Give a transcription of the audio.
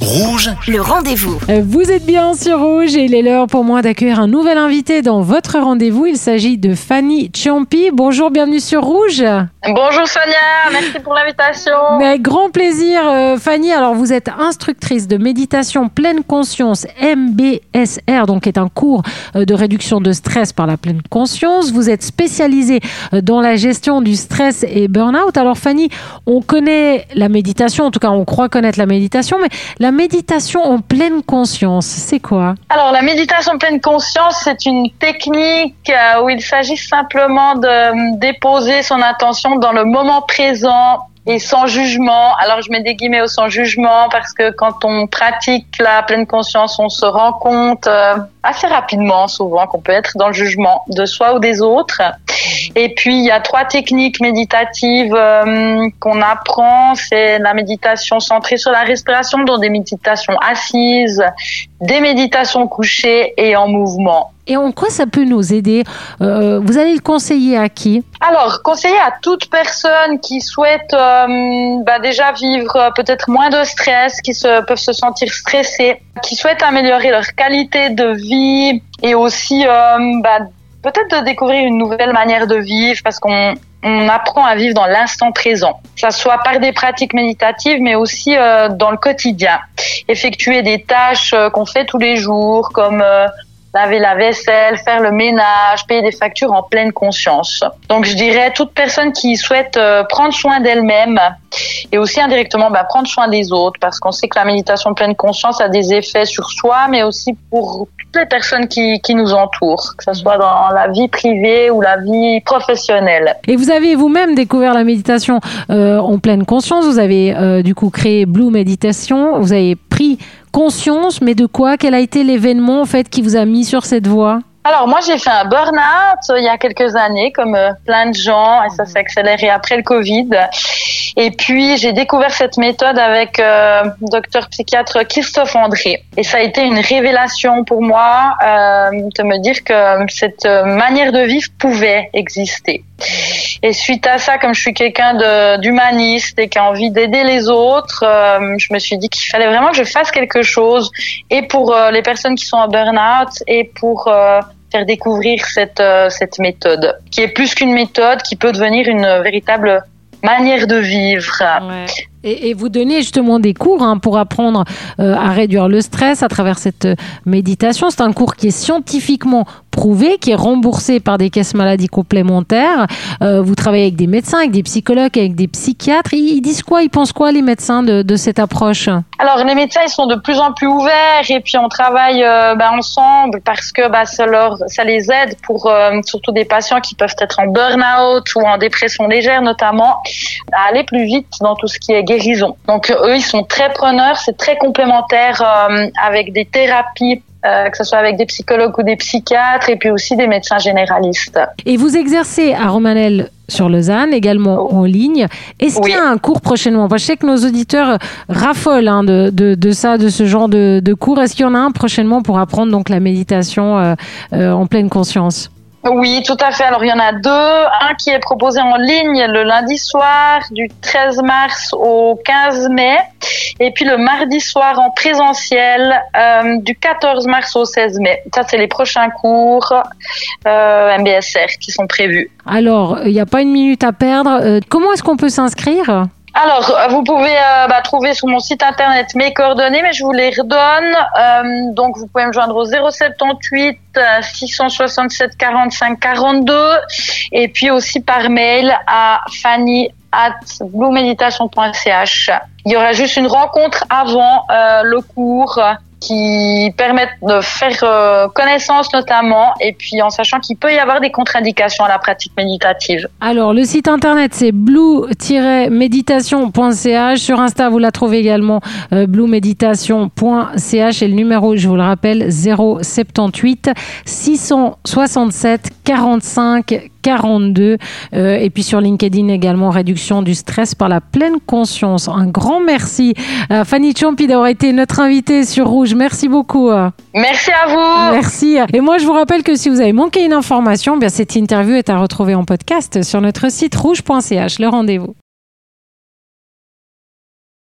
Rouge, Le rendez-vous. Euh, Vous êtes bien sur Rouge et il est l'heure pour moi d'accueillir un nouvel invité dans votre rendez-vous. Il s'agit de Fanny Ciampi. Bonjour, bienvenue sur Rouge. Bonjour Sonia, merci pour l'invitation. Mais avec grand plaisir, euh, Fanny. Alors, vous êtes instructrice de méditation pleine conscience, MBSR, donc est un cours euh, de réduction de stress par la pleine conscience. Vous êtes spécialisée euh, dans la gestion du stress et burn-out. Alors, Fanny, on connaît la méditation, en tout cas, on croit connaître la méditation, mais la méditation en pleine conscience, c'est quoi? Alors la méditation pleine conscience, c'est une technique où il s'agit simplement de déposer son attention dans le moment présent et sans jugement. Alors je mets des guillemets au sans jugement parce que quand on pratique la pleine conscience, on se rend compte euh, assez rapidement souvent qu'on peut être dans le jugement de soi ou des autres. Et puis il y a trois techniques méditatives euh, qu'on apprend. C'est la méditation centrée sur la respiration, dont des méditations assises, des méditations couchées et en mouvement. Et en quoi ça peut nous aider Euh, Vous allez le conseiller à qui Alors, conseiller à toute personne qui souhaite euh, bah, déjà vivre euh, peut-être moins de stress, qui se, peuvent se sentir stressés, qui souhaitent améliorer leur qualité de vie et aussi bah, peut-être de découvrir une nouvelle manière de vivre parce qu'on on apprend à vivre dans l'instant présent, que ça soit par des pratiques méditatives, mais aussi dans le quotidien. Effectuer des tâches qu'on fait tous les jours, comme laver la vaisselle, faire le ménage, payer des factures en pleine conscience. Donc je dirais toute personne qui souhaite euh, prendre soin d'elle-même et aussi indirectement bah, prendre soin des autres parce qu'on sait que la méditation pleine conscience a des effets sur soi mais aussi pour toutes les personnes qui, qui nous entourent, que ce soit dans la vie privée ou la vie professionnelle. Et vous avez vous-même découvert la méditation euh, en pleine conscience. Vous avez euh, du coup créé Blue Meditation. Vous avez pris conscience, mais de quoi? Quel a été l'événement en fait qui vous a mis sur cette voie? Alors moi j'ai fait un burn-out euh, il y a quelques années comme euh, plein de gens et ça s'est accéléré après le Covid. Et puis j'ai découvert cette méthode avec euh, docteur psychiatre Christophe André et ça a été une révélation pour moi euh, de me dire que cette manière de vivre pouvait exister. Et suite à ça, comme je suis quelqu'un d'humaniste et qui a envie d'aider les autres, euh, je me suis dit qu'il fallait vraiment que je fasse quelque chose et pour euh, les personnes qui sont en burn-out et pour euh, faire découvrir cette, euh, cette méthode, qui est plus qu'une méthode, qui peut devenir une véritable manière de vivre. et, vous donnez justement des cours hein, pour apprendre euh, à réduire le stress à travers cette euh, méditation. C'est un cours qui est scientifiquement qui est remboursé par des caisses maladies complémentaires. Euh, vous travaillez avec des médecins, avec des psychologues, avec des psychiatres. Ils, disent quoi? Ils pensent quoi les médecins de, cette approche? Alors les médecins ils sont de plus en plus ouverts et puis on travaille euh, bah, ensemble parce que bah, ça, leur, ça les aide pour euh, surtout des patients qui peuvent être en burn-out ou en dépression légère notamment à aller plus vite dans tout ce qui est guérison. Donc eux ils sont très preneurs, c'est très complémentaire avec des thérapies. Euh, que ce soit avec des psychologues ou des psychiatres et puis aussi des médecins généralistes. Et vous exercez à Romanel sur Lausanne, également en ligne. Est-ce Oui. qu'il y a un cours prochainement? Je sais que nos auditeurs raffolent hein, de, de, de ça, de ce genre de, de cours. Est-ce qu'il y en a un prochainement pour apprendre donc la méditation euh, euh, en pleine conscience? Oui, tout à fait. Alors, il y en a deux. Un qui est proposé en ligne le lundi soir du 13 mars au 15 mai. Et puis le mardi soir en présentiel euh, du 14 mars au 16 mai. Ça, c'est les prochains cours euh, MBSR qui sont prévus. Alors, il n'y a pas une minute à perdre. Euh, comment est-ce qu'on peut s'inscrire? Alors, vous pouvez euh, bah, trouver sur mon site internet mes coordonnées, mais je vous les redonne. Euh, donc, vous pouvez me joindre au 078 euh, 667 45 42 et puis aussi par mail à fanny at bluemeditation.ch. Il y aura juste une rencontre avant euh, le cours qui permettent de faire euh, connaissance notamment et puis en sachant qu'il peut y avoir des contre-indications à la pratique méditative. Alors, le site internet, c'est blue-méditation.ch. Sur Insta, vous la trouvez également, euh, bluemeditation.ch. Et le numéro, je vous le rappelle, 078 667 45 42. Euh, et puis sur LinkedIn également, réduction du stress par la pleine conscience. Un grand merci à Fanny Ciampi d'avoir été notre invitée sur Rouge. Merci beaucoup. Merci à vous. Merci. Et moi, je vous rappelle que si vous avez manqué une information, bien cette interview est à retrouver en podcast sur notre site rouge.ch. Le rendez-vous.